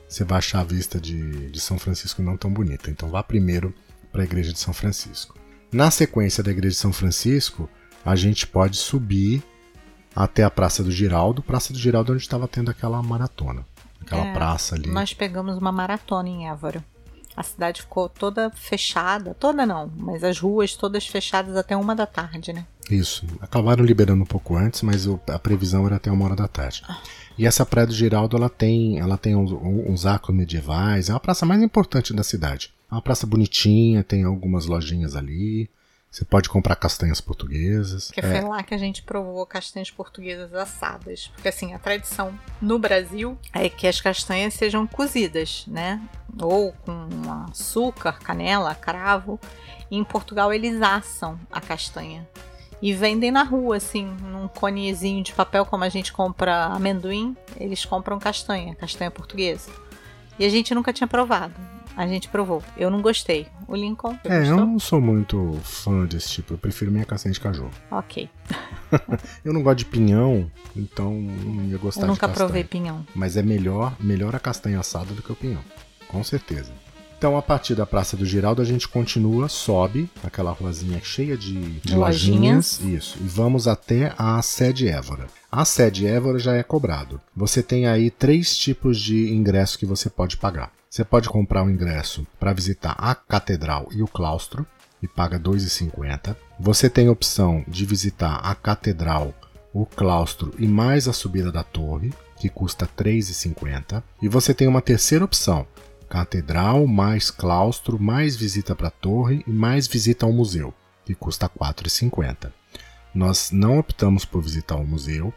você vai achar a vista de, de São Francisco não tão bonita. Então vá primeiro para a Igreja de São Francisco. Na sequência da Igreja de São Francisco, a gente pode subir até a Praça do Giraldo, Praça do Giraldo onde estava tendo aquela maratona, aquela é, praça ali. Nós pegamos uma maratona em Évora. A cidade ficou toda fechada, toda não, mas as ruas todas fechadas até uma da tarde, né? Isso. Acabaram liberando um pouco antes, mas a previsão era até uma hora da tarde. Ah. E essa praia do Giraldo, ela tem, ela tem uns, uns arcos medievais, é a praça mais importante da cidade. É uma praça bonitinha, tem algumas lojinhas ali. Você pode comprar castanhas portuguesas. Que é. foi lá que a gente provou castanhas portuguesas assadas. Porque assim, a tradição no Brasil é que as castanhas sejam cozidas, né? Ou com açúcar, canela, cravo. E em Portugal eles assam a castanha. E vendem na rua, assim, num conezinho de papel, como a gente compra amendoim, eles compram castanha, castanha portuguesa. E a gente nunca tinha provado. A gente provou. Eu não gostei. O Lincoln. É, gostou? eu não sou muito fã desse tipo. Eu prefiro minha castanha de caju. Ok. eu não gosto de pinhão, então não ia gostar eu de nunca provei pinhão. Mas é melhor, melhor a castanha assada do que o pinhão. Com certeza. Então, a partir da Praça do Giraldo, a gente continua, sobe aquela ruazinha cheia de, de lojinhas. lojinhas. Isso. E vamos até a sede Évora. A sede Évora já é cobrado. Você tem aí três tipos de ingresso que você pode pagar. Você pode comprar o um ingresso para visitar a catedral e o claustro e paga R$ 2,50. Você tem a opção de visitar a catedral, o claustro e mais a subida da torre, que custa R$ 3,50. E você tem uma terceira opção: catedral mais claustro, mais visita para a torre e mais visita ao museu, que custa R$ 4,50. Nós não optamos por visitar o museu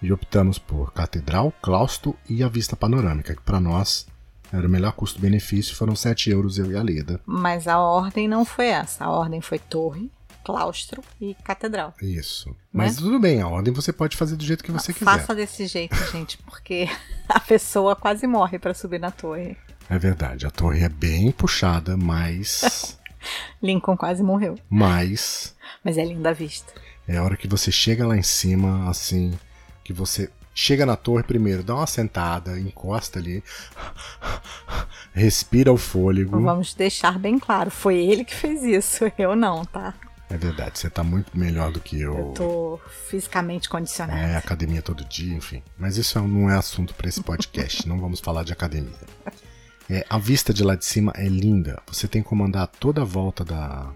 e optamos por catedral, claustro e a vista panorâmica, que para nós era o melhor custo-benefício, foram 7 euros eu e a Leda. Mas a ordem não foi essa. A ordem foi torre, claustro e catedral. Isso. Né? Mas tudo bem, a ordem você pode fazer do jeito que você quiser. Faça desse jeito, gente, porque a pessoa quase morre para subir na torre. É verdade, a torre é bem puxada, mas. Lincoln quase morreu. Mas. Mas é linda a vista. É a hora que você chega lá em cima, assim, que você Chega na torre primeiro, dá uma sentada, encosta ali, respira o fôlego. Vamos deixar bem claro, foi ele que fez isso, eu não, tá? É verdade, você tá muito melhor do que eu. Eu tô fisicamente condicionado. É, academia todo dia, enfim. Mas isso não é assunto para esse podcast, não vamos falar de academia. É, a vista de lá de cima é linda. Você tem como andar toda a volta da,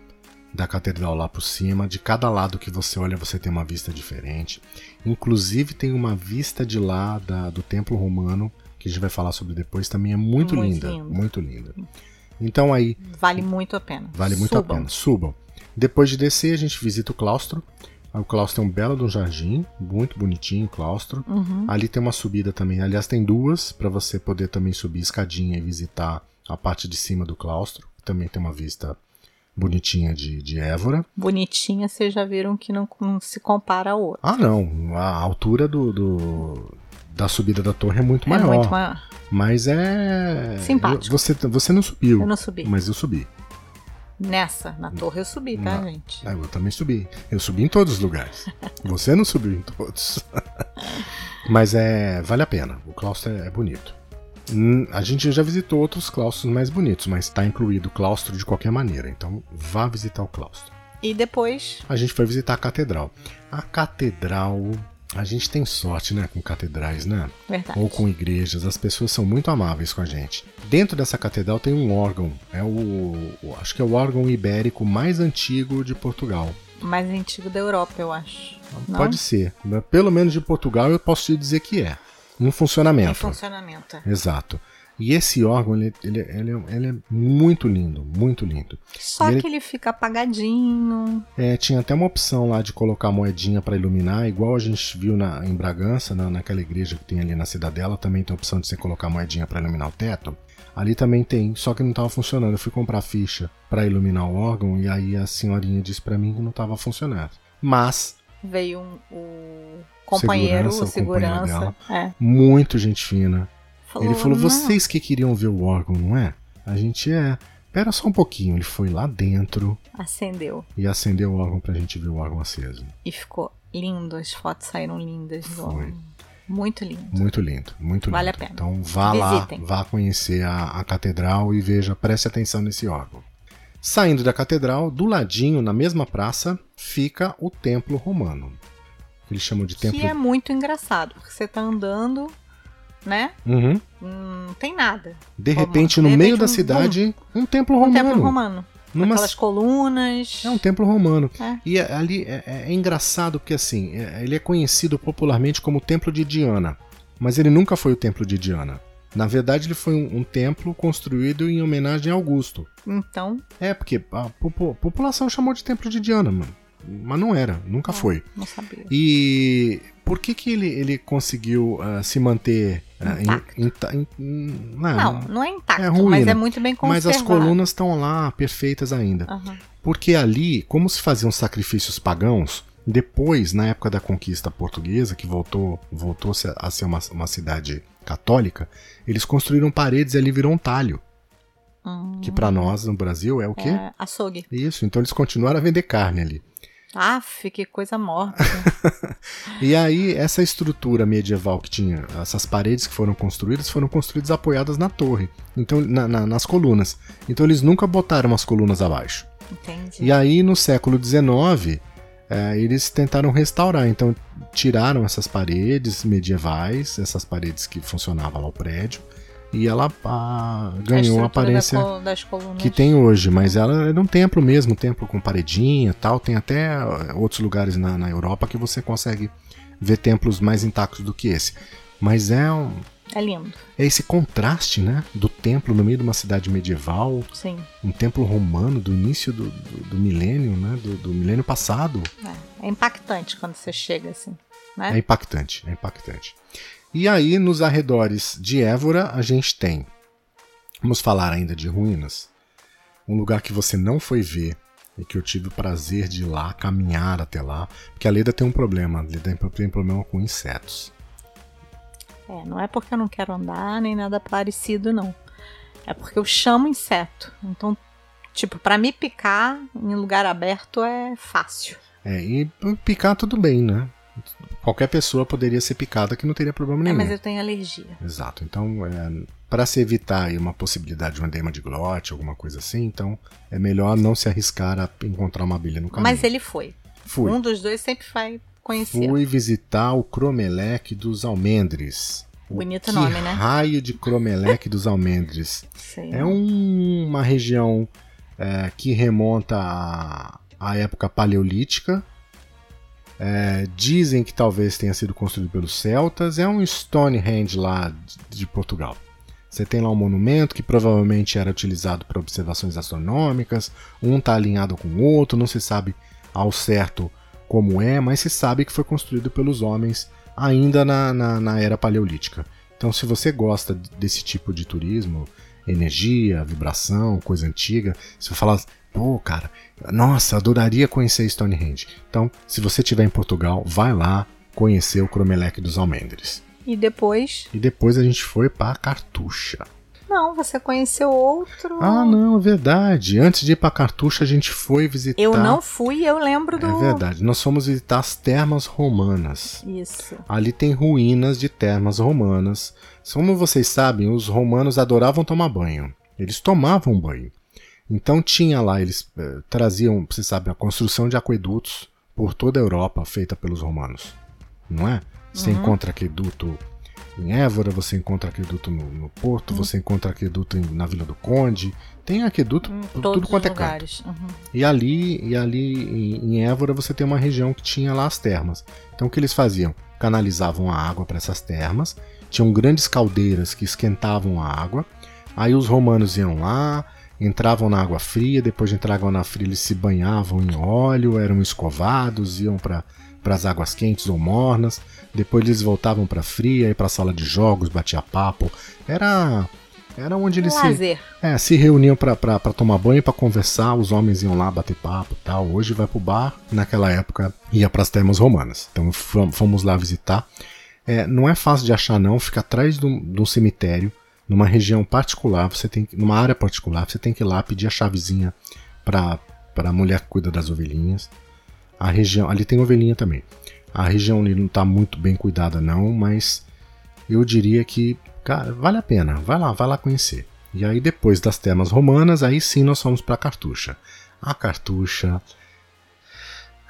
da catedral lá por cima. De cada lado que você olha, você tem uma vista diferente. Inclusive tem uma vista de lá da, do templo romano, que a gente vai falar sobre depois, também é muito, muito linda. Lindo. Muito linda. Então aí. Vale muito a pena. Vale muito Subam. a pena. Subam. Depois de descer, a gente visita o claustro. O claustro é um belo jardim, muito bonitinho o claustro. Uhum. Ali tem uma subida também. Aliás, tem duas para você poder também subir escadinha e visitar a parte de cima do claustro. Também tem uma vista bonitinha de, de Évora. Bonitinha, vocês já viram que não, não se compara ao outro. Ah, não. A altura do, do, da subida da torre é muito maior. É muito maior. Mas é. Simpático. Você, você não subiu. Eu não subi. Mas eu subi. Nessa, na torre eu subi, tá, na... gente? Ah, eu também subi. Eu subi em todos os lugares. Você não subiu em todos. Mas é. Vale a pena. O claustro é, é bonito. A gente já visitou outros claustros mais bonitos, mas está incluído o claustro de qualquer maneira. Então vá visitar o claustro. E depois? A gente foi visitar a catedral. A catedral a gente tem sorte, né, com catedrais, né? Verdade. Ou com igrejas. As pessoas são muito amáveis com a gente. Dentro dessa catedral tem um órgão. É o, acho que é o órgão ibérico mais antigo de Portugal. Mais antigo da Europa, eu acho. Não? Pode ser. Pelo menos de Portugal eu posso te dizer que é. Em funcionamento. Em funcionamento. Exato. E esse órgão, ele, ele, ele, é, ele é muito lindo, muito lindo. Só que ele fica apagadinho. É, tinha até uma opção lá de colocar moedinha para iluminar, igual a gente viu na, em Bragança, na, naquela igreja que tem ali na cidadela, também tem a opção de você colocar moedinha para iluminar o teto. Ali também tem, só que não estava funcionando. Eu fui comprar ficha para iluminar o órgão e aí a senhorinha disse para mim que não estava funcionando. Mas veio um, o companheiro, segurança, segurança, dela, é. muito gente fina Falou, ele falou: não. vocês que queriam ver o órgão, não é? A gente é. Pera só um pouquinho. Ele foi lá dentro. Acendeu. E acendeu o órgão pra gente ver o órgão aceso. E ficou lindo. As fotos saíram lindas do foi. órgão. Muito lindo. Muito lindo, muito vale lindo. Vale a pena. Então vá Visitem. lá, vá conhecer a, a catedral e veja, preste atenção nesse órgão. Saindo da catedral, do ladinho, na mesma praça, fica o templo romano. Eles chamam de templo. Que é muito engraçado, porque você tá andando né? Uhum. Não tem nada. De repente, no de meio repente, da um, cidade, um, um, templo romano. Um templo romano. Numa... Aquelas colunas. É um templo romano. É. E é, ali é, é, é, engraçado porque assim, é, ele é conhecido popularmente como o Templo de Diana. Mas ele nunca foi o Templo de Diana. Na verdade, ele foi um, um, templo construído em homenagem a Augusto. Então. É, porque a população chamou de Templo de Diana, mano. Mas não era, nunca não, foi. Não sabia. E por que, que ele, ele conseguiu uh, se manter uh, intacto? In, in, não, não, não é intacto, é ruim, mas é muito bem conservado. Mas as colunas estão lá perfeitas ainda. Uhum. Porque ali, como se faziam sacrifícios pagãos, depois, na época da conquista portuguesa, que voltou, voltou a ser uma, uma cidade católica, eles construíram paredes e ali virou um talho. Hum. Que para nós no Brasil é o quê? É açougue. Isso, então eles continuaram a vender carne ali. Aff, que coisa morta. e aí, essa estrutura medieval que tinha, essas paredes que foram construídas, foram construídas apoiadas na torre, então na, na, nas colunas. Então eles nunca botaram as colunas abaixo. Entendi. E aí, no século XIX, é, eles tentaram restaurar. Então, tiraram essas paredes medievais, essas paredes que funcionavam lá o prédio, e ela a, ganhou a, a aparência da que tem hoje, mas ela é um templo mesmo, um templo com paredinha tal. Tem até eh, outros lugares na, na Europa que você consegue ver templos mais intactos do que esse. Mas é um. É lindo. É esse contraste, né? Do templo no meio de uma cidade medieval. Sim. Um templo romano do início do, do, do milênio, né? Do, do, milênio passado. É, é impactante quando você chega assim. Né? É impactante, é impactante. E aí, nos arredores de Évora, a gente tem. Vamos falar ainda de ruínas. Um lugar que você não foi ver e que eu tive o prazer de ir lá, caminhar até lá. Porque a Leda tem um problema. A Leda tem problema com insetos. É, não é porque eu não quero andar nem nada parecido, não. É porque eu chamo inseto. Então, tipo, para me picar em lugar aberto é fácil. É, e picar tudo bem, né? Qualquer pessoa poderia ser picada que não teria problema nenhum. É, mas eu tenho alergia. Exato. Então, é, para se evitar uma possibilidade de um edema de glote, alguma coisa assim, então é melhor não se arriscar a encontrar uma abelha no caminho. Mas ele foi. Fui. Um dos dois sempre vai conhecer. Fui visitar o Cromelec dos Almendres. Bonito nome, né? Raio de Cromeleque dos Almendres. Sei. É um- uma região é, que remonta à, à época paleolítica. É, dizem que talvez tenha sido construído pelos celtas. É um Stonehenge lá de, Portugal. Você tem lá um monumento que provavelmente era utilizado para observações astronômicas. Um está alinhado com o outro, não se sabe ao certo como é, mas se sabe que foi construído pelos homens ainda na, na, na era paleolítica. Então, se você gosta desse tipo de turismo, energia, vibração, coisa antiga, se você falar, pô, cara, nossa, adoraria conhecer Stonehenge. Então, se você estiver em Portugal, vai lá conhecer o Cromeleque dos Almendres. E depois. E depois a gente foi para Cartucha. Não, você conheceu outro. Ah, não, é verdade. Antes de ir para Cartucha, a gente foi visitar. Eu não fui, eu lembro do. É verdade. Nós fomos visitar as termas romanas. Isso. Ali tem ruínas de termas romanas. Como vocês sabem, os romanos adoravam tomar banho. Eles tomavam banho. Então tinha lá, eles eh, traziam, você sabe, a construção de aquedutos por toda a Europa feita pelos romanos. Não é? Você Uhum. encontra aqueduto em Évora, você encontra aqueduto no, no Porto, Uhum. você encontra aqueduto em- na Vila do Conde. Tem aqueduto Em por todos tudo quanto os é canto. lugares. Uhum. E ali, e ali em, em Évora você tem uma região que tinha lá as termas. Então o que eles faziam? Canalizavam a água para essas termas, tinham grandes caldeiras que esquentavam a água. Aí os romanos iam lá, entravam na água fria, depois de entrar água na fria eles se banhavam em óleo, eram escovados, iam para as águas quentes ou mornas. Depois eles voltavam para fria, e para a sala de jogos, batia papo. Era era onde eles se, é, se reuniam pra tomar banho, pra conversar, os homens iam lá bater papo e tal. Hoje vai pro bar, naquela época ia pras termas romanas. Então fom- fomos lá visitar. É, não é fácil de achar não, fica atrás de um cemitério, numa região particular, você tem numa área particular, você tem que ir lá pedir a chavezinha pra, pra mulher que cuida das ovelhinhas. A região, ali tem ovelhinha também. A região ali não tá muito bem cuidada não, mas eu diria que, cara, vale a pena. Vai lá, vai lá conhecer. E aí depois das termas romanas, aí sim nós fomos para Cartucha. A Cartucha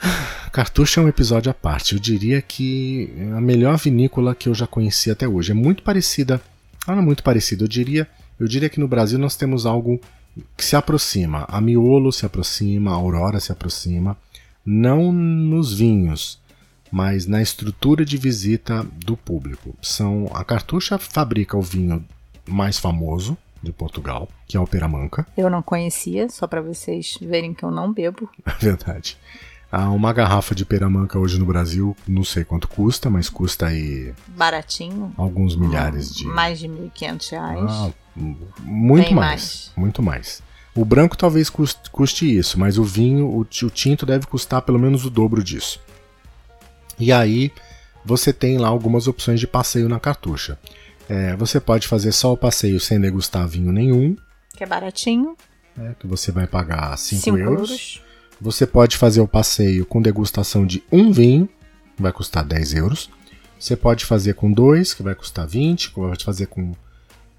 Cartucha é um episódio à parte. Eu diria que é a melhor vinícola que eu já conheci até hoje. É muito parecida. É muito parecida. Eu diria, eu diria que no Brasil nós temos algo que se aproxima. A Miolo se aproxima, a Aurora se aproxima. Não nos vinhos, mas na estrutura de visita do público. São a Cartucha fabrica o vinho mais famoso de Portugal, que é o Peramanca. Eu não conhecia, só pra vocês verem que eu não bebo. É verdade. Ah, uma garrafa de peramanca hoje no Brasil, não sei quanto custa, mas custa aí Baratinho. alguns milhares de. Mais de 1.500 reais. Ah, muito mais, mais. Muito mais. O branco talvez custe, custe isso, mas o vinho, o, o tinto deve custar pelo menos o dobro disso. E aí você tem lá algumas opções de passeio na cartucha. É, você pode fazer só o passeio sem degustar vinho nenhum, Que é baratinho. né, que você vai pagar 5 5 euros. euros. Você pode fazer o passeio com degustação de um vinho, que vai custar 10 euros. Você pode fazer com dois, que vai custar 20. Pode fazer com,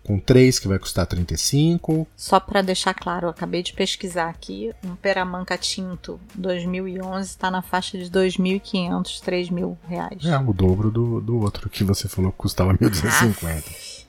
com três, que vai custar 35. Só pra deixar claro, eu acabei de pesquisar aqui. Um Peramanca Tinto 2011 tá na faixa de 2.500, 3.000 reais. É o dobro do, do outro que você falou que custava 1.250.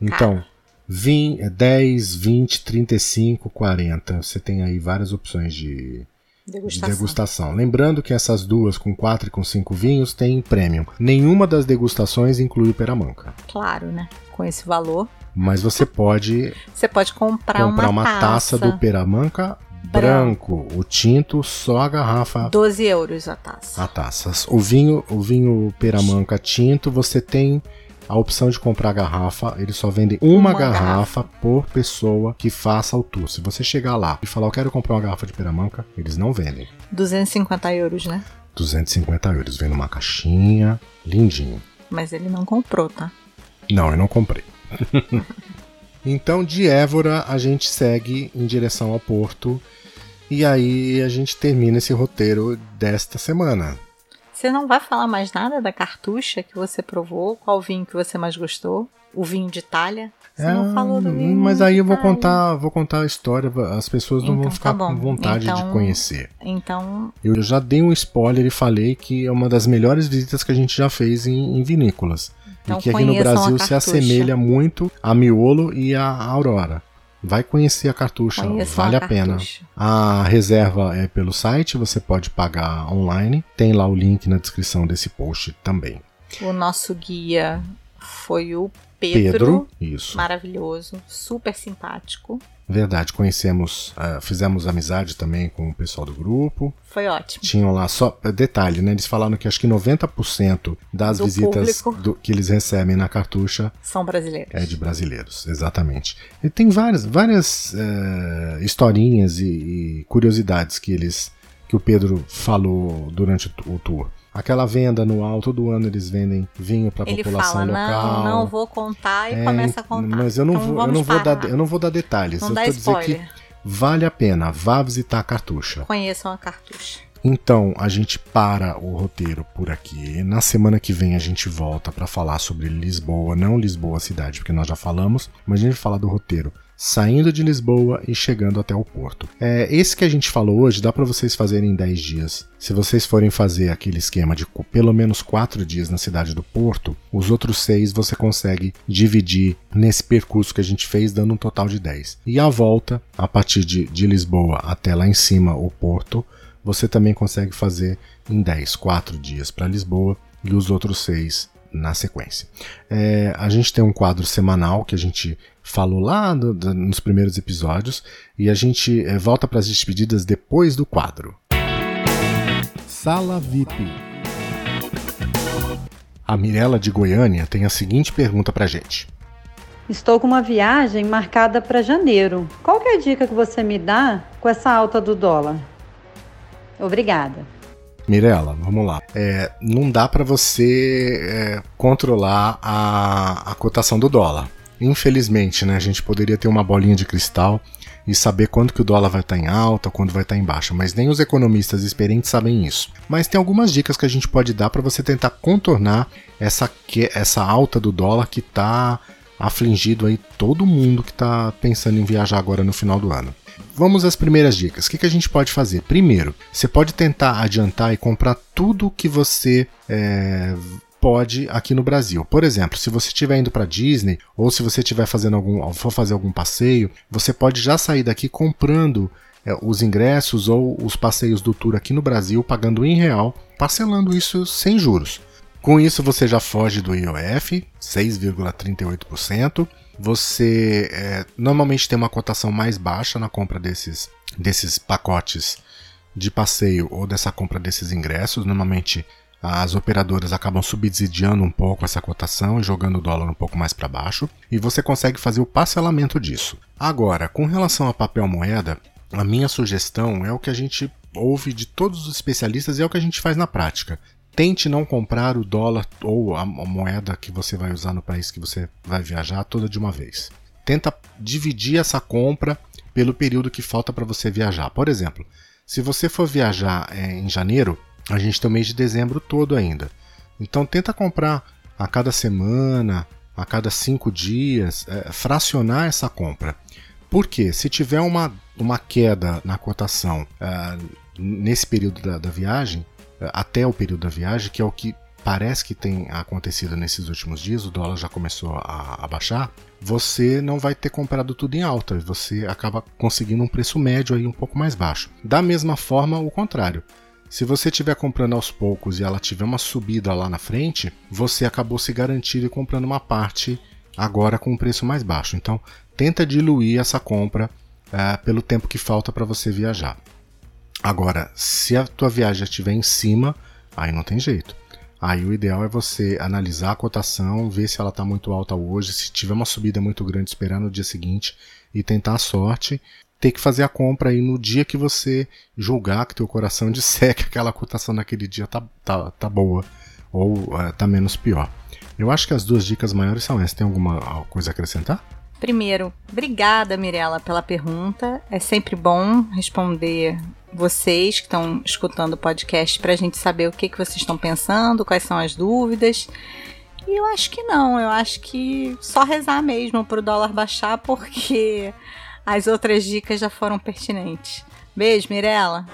Então, vin- é 10, 20, 35, 40. Você tem aí várias opções de Degustação. degustação. Lembrando que essas duas, com 4 e com 5 vinhos, tem premium. Nenhuma das degustações inclui o Peramanca. Claro, né? Com esse valor. Mas você pode Você pode comprar, comprar uma, taça. do Peramanca branco. O tinto, só a garrafa, 12 euros a taça. a taça. O vinho, o vinho Peramanca tinto, você tem a opção de comprar garrafa. Eles só vendem uma, Uma garrafa, por pessoa que faça o tour. Se você chegar lá e falar, eu quero comprar uma garrafa de Peramanca, eles não vendem. 250 euros, né? 250 euros. Vem numa caixinha, lindinho. Mas ele não comprou, tá? Não, eu não comprei. então, de Évora, a gente segue em direção ao porto. E aí a gente termina esse roteiro desta semana. Você não vai falar mais nada da cartucha que você provou? Qual vinho que você mais gostou? O vinho de Itália? Você não É, falou do vinho Mas de aí eu vou Itália. contar, vou contar a história, as pessoas não vão Então, ficar tá com vontade de Então- conhecer. Então, Eu já dei um spoiler e falei que é uma das melhores visitas que a gente já fez em, em vinícolas. Então, e que aqui no Brasil se assemelha muito a Miolo e a Aurora. Vai conhecer a cartucha, Conheçam vale a, a pena. A reserva é pelo site, você pode pagar online. Tem lá o link na descrição desse post também. O nosso guia foi o Pedro. Pedro isso. Maravilhoso, super simpático. Verdade, conhecemos, uh, fizemos amizade também com o pessoal do grupo. Foi ótimo. Tinham lá só detalhe, né? Eles falaram que acho que 90% das do visitas do, que eles recebem na cartucha são brasileiros. É de brasileiros, exatamente. E tem várias, várias uh, historinhas e, e curiosidades que eles que o Pedro falou durante o tour. Aquela venda anual, todo ano eles vendem vinho para a população fala, local. Não, não vou contar e é, começa a contar. Mas eu não então vou, eu não vou dar, eu não vou dar detalhes. Não eu dá spoiler. dizer que vale a pena, vá visitar a cartucha. Conheçam a cartucha. Então, a gente para o roteiro por aqui. Na semana que vem a gente volta para falar sobre Lisboa, não Lisboa cidade, porque nós já falamos, mas a gente vai falar do roteiro saindo de Lisboa e chegando até o porto. É, esse que a gente falou hoje dá para vocês fazerem em 10 dias. Se vocês forem fazer aquele esquema de pelo menos 4 dias na cidade do porto, os outros 6 você consegue dividir nesse percurso que a gente fez, dando um total de 10. E a volta, a partir de, de Lisboa até lá em cima, o porto, você também consegue fazer em 10, 4 dias para Lisboa e os outros 6 na sequência. É, a gente tem um quadro semanal que a gente falou lá do, nos primeiros episódios e a gente é, volta para as despedidas depois do quadro. Sala VIP. A Mirella de Goiânia tem a seguinte pergunta para gente. Estou com uma viagem marcada para janeiro. Qual é a dica que você me dá com essa alta do dólar? Obrigada. Mirella, vamos lá. É, não dá para você é, controlar a, a cotação do dólar. Infelizmente, né, a gente poderia ter uma bolinha de cristal e saber quando que o dólar vai estar tá em alta, quando vai estar tá em baixa, mas nem os economistas experientes sabem isso. Mas tem algumas dicas que a gente pode dar para você tentar contornar essa, essa alta do dólar que está afligido aí todo mundo que está pensando em viajar agora no final do ano. Vamos às primeiras dicas. O que, que a gente pode fazer? Primeiro, você pode tentar adiantar e comprar tudo que você é, pode aqui no Brasil. Por exemplo, se você estiver indo para Disney ou se você estiver fazendo algum, for fazer algum passeio, você pode já sair daqui comprando é, os ingressos ou os passeios do tour aqui no Brasil, pagando em real, parcelando isso sem juros. Com isso você já foge do IOF, 6,38%. Você é, normalmente tem uma cotação mais baixa na compra desses, desses pacotes de passeio ou dessa compra desses ingressos. Normalmente as operadoras acabam subsidiando um pouco essa cotação e jogando o dólar um pouco mais para baixo, e você consegue fazer o parcelamento disso. Agora, com relação a papel moeda, a minha sugestão é o que a gente ouve de todos os especialistas e é o que a gente faz na prática. Tente não comprar o dólar ou a moeda que você vai usar no país que você vai viajar toda de uma vez. Tenta dividir essa compra pelo período que falta para você viajar. Por exemplo, se você for viajar é, em janeiro, a gente tem o mês de dezembro todo ainda. Então tenta comprar a cada semana, a cada cinco dias, é, fracionar essa compra. Porque se tiver uma, uma queda na cotação é, nesse período da, da viagem, até o período da viagem, que é o que parece que tem acontecido nesses últimos dias, o dólar já começou a, a, baixar, você não vai ter comprado tudo em alta, você acaba conseguindo um preço médio aí um pouco mais baixo. Da mesma forma, o contrário. Se você estiver comprando aos poucos e ela tiver uma subida lá na frente, você acabou se garantindo e comprando uma parte agora com um preço mais baixo. Então, tenta diluir essa compra é, pelo tempo que falta para você viajar. Agora, se a tua viagem estiver em cima, aí não tem jeito. Aí o ideal é você analisar a cotação, ver se ela está muito alta hoje, se tiver uma subida muito grande, esperar no dia seguinte e tentar a sorte. Ter que fazer a compra aí no dia que você julgar que teu coração disser que aquela cotação naquele dia tá, tá, tá boa ou uh, tá menos pior. Eu acho que as duas dicas maiores são essas. Tem alguma coisa a acrescentar? Primeiro, obrigada, Mirella, pela pergunta. É sempre bom responder vocês que estão escutando o podcast para a gente saber o que, que vocês estão pensando, quais são as dúvidas. E eu acho que não, eu acho que só rezar mesmo para o dólar baixar, porque as outras dicas já foram pertinentes. Beijo, Mirella!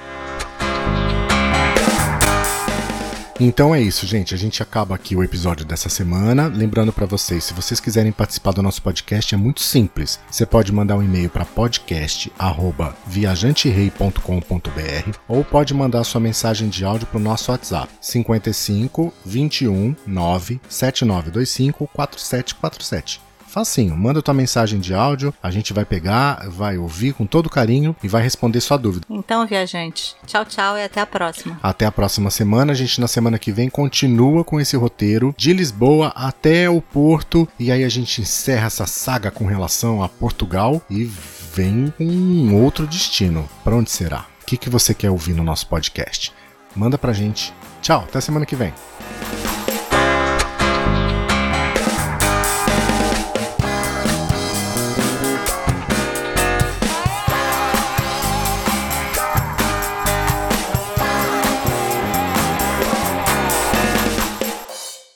Então é isso, gente. A gente acaba aqui o episódio dessa semana. Lembrando para vocês, se vocês quiserem participar do nosso podcast, é muito simples. Você pode mandar um e-mail para podcast@viajanterei.com.br ou pode mandar sua mensagem de áudio para o nosso WhatsApp 55 21 9 7925 4747 facinho. Manda tua mensagem de áudio, a gente vai pegar, vai ouvir com todo carinho e vai responder sua dúvida. Então, viajante, tchau, tchau e até a próxima. Até a próxima semana. A gente na semana que vem continua com esse roteiro de Lisboa até o Porto e aí a gente encerra essa saga com relação a Portugal e vem um outro destino. Para onde será? O que, que você quer ouvir no nosso podcast? Manda pra gente. Tchau, até semana que vem.